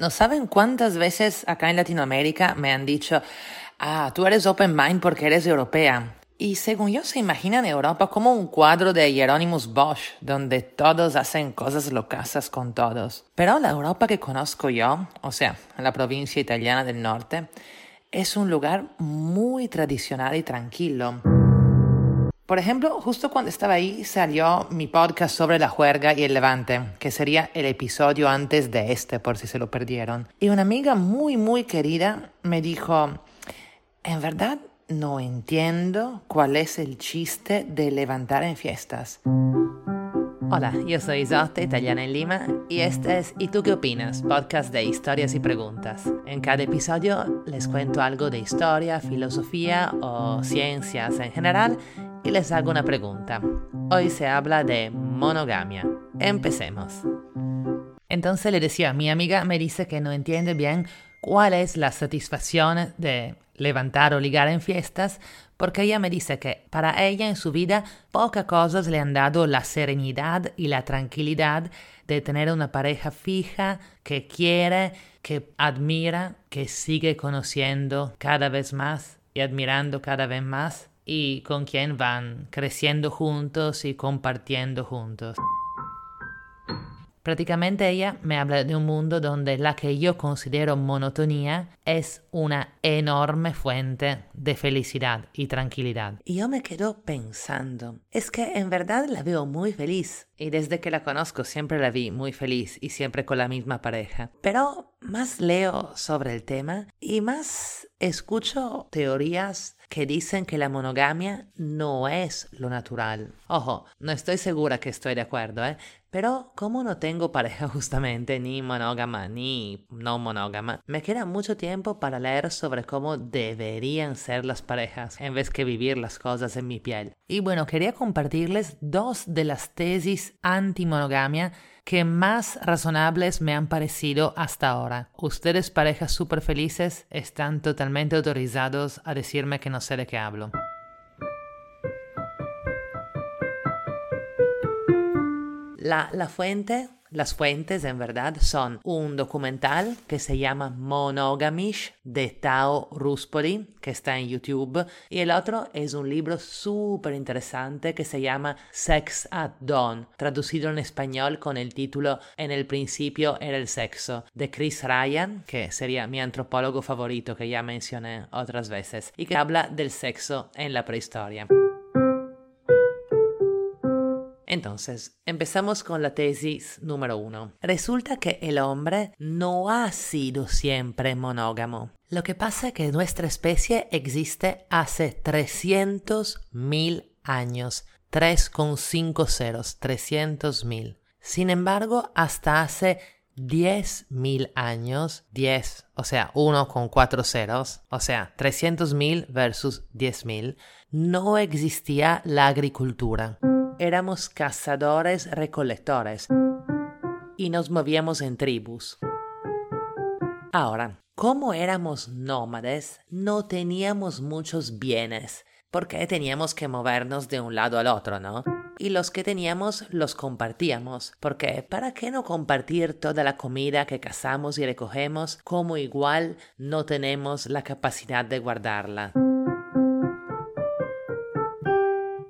No saben cuántas veces acá en Latinoamérica me han dicho, ah, tú eres open mind porque eres europea. Y según yo se imaginan Europa como un cuadro de Hieronymus Bosch, donde todos hacen cosas locasas con todos. Pero la Europa que conozco yo, o sea, la provincia italiana del norte, es un lugar muy tradicional y tranquilo. Por ejemplo, justo cuando estaba ahí salió mi podcast sobre la juerga y el levante, que sería el episodio antes de este, por si se lo perdieron. Y una amiga muy, muy querida me dijo, en verdad no entiendo cuál es el chiste de levantar en fiestas. Hola, yo soy Isotte, italiana en Lima, y este es ¿Y tú qué opinas? Podcast de historias y preguntas. En cada episodio les cuento algo de historia, filosofía o ciencias en general y les hago una pregunta. Hoy se habla de monogamia. Empecemos. Entonces le decía, mi amiga me dice que no entiende bien cuál es la satisfacción de levantar o ligar en fiestas, porque ella me dice que para ella en su vida pocas cosas le han dado la serenidad y la tranquilidad de tener una pareja fija que quiere, que admira, que sigue conociendo cada vez más y admirando cada vez más y con quien van creciendo juntos y compartiendo juntos. Prácticamente ella me habla de un mundo donde la que yo considero monotonía es una enorme fuente de felicidad y tranquilidad. Y yo me quedo pensando, es que en verdad la veo muy feliz. Y desde que la conozco siempre la vi muy feliz y siempre con la misma pareja. Pero más leo sobre el tema y más escucho teorías que dicen que la monogamia no es lo natural. Ojo, no estoy segura que estoy de acuerdo, ¿eh? Pero como no tengo pareja justamente, ni monógama ni no monógama, me queda mucho tiempo para leer sobre cómo deberían ser las parejas en vez que vivir las cosas en mi piel. Y bueno, quería compartirles dos de las tesis anti-monogamia que más razonables me han parecido hasta ahora. Ustedes, parejas súper felices, están totalmente autorizados a decirme que no sé de qué hablo. La, la fuente las fuentes en verdad son un documental que se llama Monogamish de Tao Ruspoli, que está en YouTube, y el otro es un libro súper interesante que se llama Sex at Dawn, traducido en español con el título En el principio era el sexo, de Chris Ryan, que sería mi antropólogo favorito que ya mencioné otras veces, y que habla del sexo en la prehistoria. Entonces, empezamos con la tesis número uno. Resulta que el hombre no ha sido siempre monógamo. Lo que pasa es que nuestra especie existe hace 300.000 años. 3,5 ceros, 300.000. Sin embargo, hasta hace 10.000 años, 10, o sea, 1 con 4 ceros, o sea, 300.000 versus 10.000, no existía la agricultura éramos cazadores recolectores y nos movíamos en tribus. Ahora, como éramos nómades, no teníamos muchos bienes, porque teníamos que movernos de un lado al otro, ¿no? Y los que teníamos los compartíamos, porque ¿para qué no compartir toda la comida que cazamos y recogemos como igual no tenemos la capacidad de guardarla?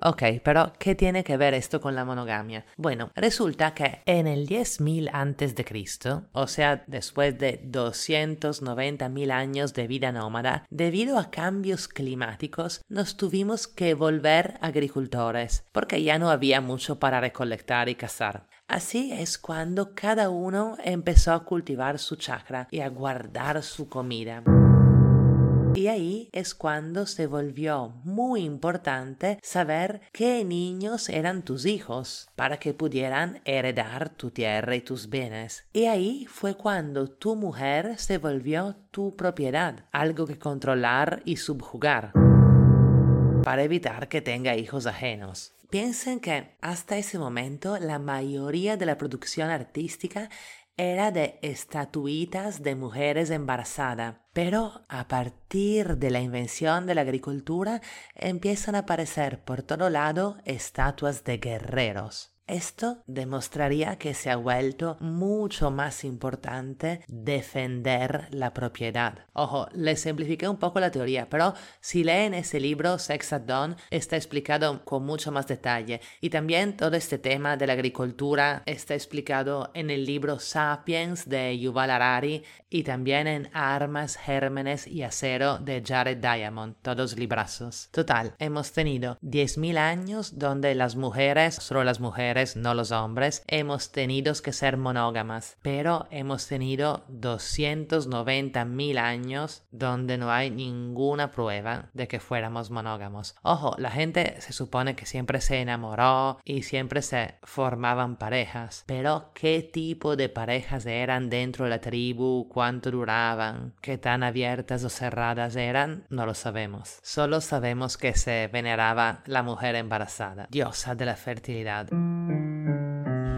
Ok, pero ¿qué tiene que ver esto con la monogamia? Bueno, resulta que en el 10.000 antes de Cristo, o sea, después de 290.000 años de vida nómada, debido a cambios climáticos, nos tuvimos que volver agricultores, porque ya no había mucho para recolectar y cazar. Así es cuando cada uno empezó a cultivar su chakra y a guardar su comida. Y ahí es cuando se volvió muy importante saber qué niños eran tus hijos para que pudieran heredar tu tierra y tus bienes. Y ahí fue cuando tu mujer se volvió tu propiedad, algo que controlar y subjugar para evitar que tenga hijos ajenos. Piensen que hasta ese momento la mayoría de la producción artística era de estatuitas de mujeres embarazadas, pero a partir de la invención de la agricultura empiezan a aparecer por todo lado estatuas de guerreros. Esto demostraría que se ha vuelto mucho más importante defender la propiedad. Ojo, les simplifiqué un poco la teoría, pero si leen ese libro, Sex at Dawn, está explicado con mucho más detalle. Y también todo este tema de la agricultura está explicado en el libro Sapiens de Yuval Harari y también en Armas, Gérmenes y Acero de Jared Diamond, todos librazos. Total, hemos tenido 10.000 años donde las mujeres, solo las mujeres, no los hombres, hemos tenido que ser monógamas, pero hemos tenido 290.000 años donde no hay ninguna prueba de que fuéramos monógamos. Ojo, la gente se supone que siempre se enamoró y siempre se formaban parejas, pero ¿qué tipo de parejas eran dentro de la tribu? ¿Cuánto duraban? ¿Qué tan abiertas o cerradas eran? No lo sabemos. Solo sabemos que se veneraba la mujer embarazada, diosa de la fertilidad.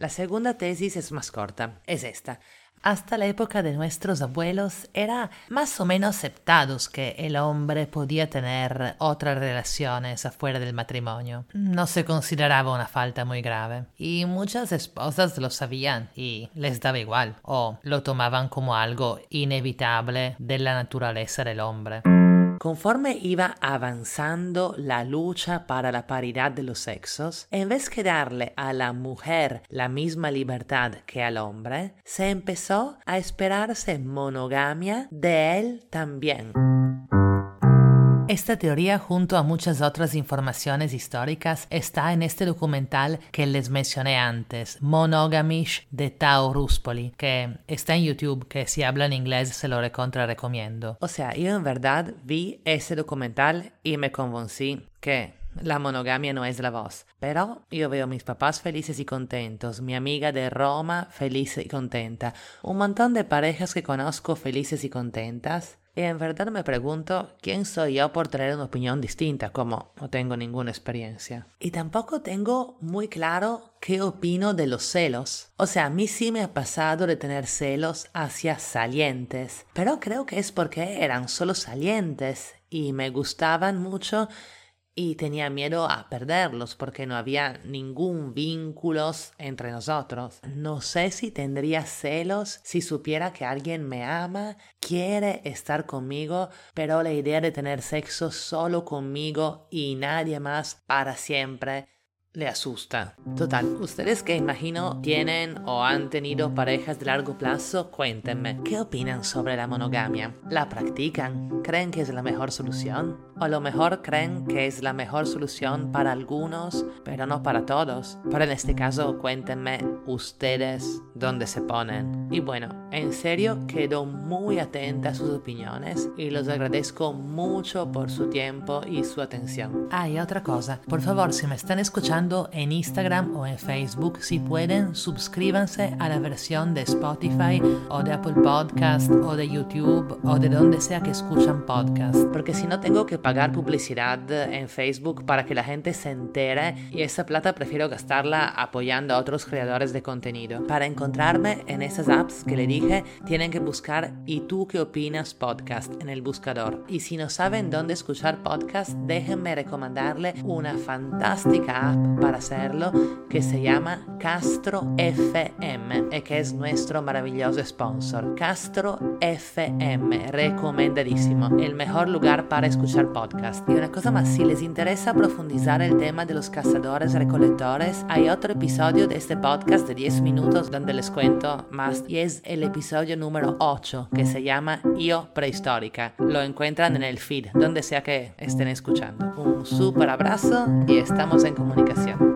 La segunda tesis es más corta, es esta. Hasta la época de nuestros abuelos era más o menos aceptado que el hombre podía tener otras relaciones afuera del matrimonio. No se consideraba una falta muy grave. Y muchas esposas lo sabían y les daba igual, o lo tomaban como algo inevitable de la naturaleza del hombre. Conforme iba avanzando la lucha para la paridad de los sexos, en vez de darle a la mujer la misma libertad que al hombre, se empezó a esperarse monogamia de él también. Esta teoría, junto a muchas otras informaciones históricas, está en este documental que les mencioné antes, Monogamish de Tao Ruspoli, que está en YouTube, que si habla en inglés se lo recontra recomiendo. O sea, yo en verdad vi ese documental y me convencí que la monogamia no es la voz, pero yo veo mis papás felices y contentos, mi amiga de Roma feliz y contenta, un montón de parejas que conozco felices y contentas, en verdad me pregunto quién soy yo por tener una opinión distinta, como no tengo ninguna experiencia. Y tampoco tengo muy claro qué opino de los celos. O sea, a mí sí me ha pasado de tener celos hacia salientes, pero creo que es porque eran solo salientes y me gustaban mucho y tenía miedo a perderlos porque no había ningún vínculo entre nosotros. No sé si tendría celos si supiera que alguien me ama, quiere estar conmigo, pero la idea de tener sexo solo conmigo y nadie más para siempre le asusta. Total, ustedes que imagino tienen o han tenido parejas de largo plazo, cuéntenme, ¿qué opinan sobre la monogamia? ¿La practican? ¿Creen que es la mejor solución? O a lo mejor creen que es la mejor solución para algunos, pero no para todos. Pero en este caso, cuéntenme ustedes dónde se ponen. Y bueno, en serio quedo muy atenta a sus opiniones y los agradezco mucho por su tiempo y su atención. Ah, y otra cosa, por favor, si me están escuchando, en Instagram o en Facebook. Si pueden, suscríbanse a la versión de Spotify o de Apple Podcast o de YouTube o de donde sea que escuchan podcast. Porque si no tengo que pagar publicidad en Facebook para que la gente se entere y esa plata prefiero gastarla apoyando a otros creadores de contenido. Para encontrarme en esas apps que le dije, tienen que buscar ¿Y tú qué opinas podcast en el buscador? Y si no saben dónde escuchar podcast, déjenme recomendarle una fantástica app para hacerlo que se llama Castro FM y que es nuestro maravilloso sponsor. Castro FM, recomendadísimo, el mejor lugar para escuchar podcast. Y una cosa más, si les interesa profundizar el tema de los cazadores recolectores, hay otro episodio de este podcast de 10 minutos donde les cuento más y es el episodio número 8 que se llama Yo Prehistórica. Lo encuentran en el feed, donde sea que estén escuchando. Un super abrazo y estamos en comunicación. Yeah.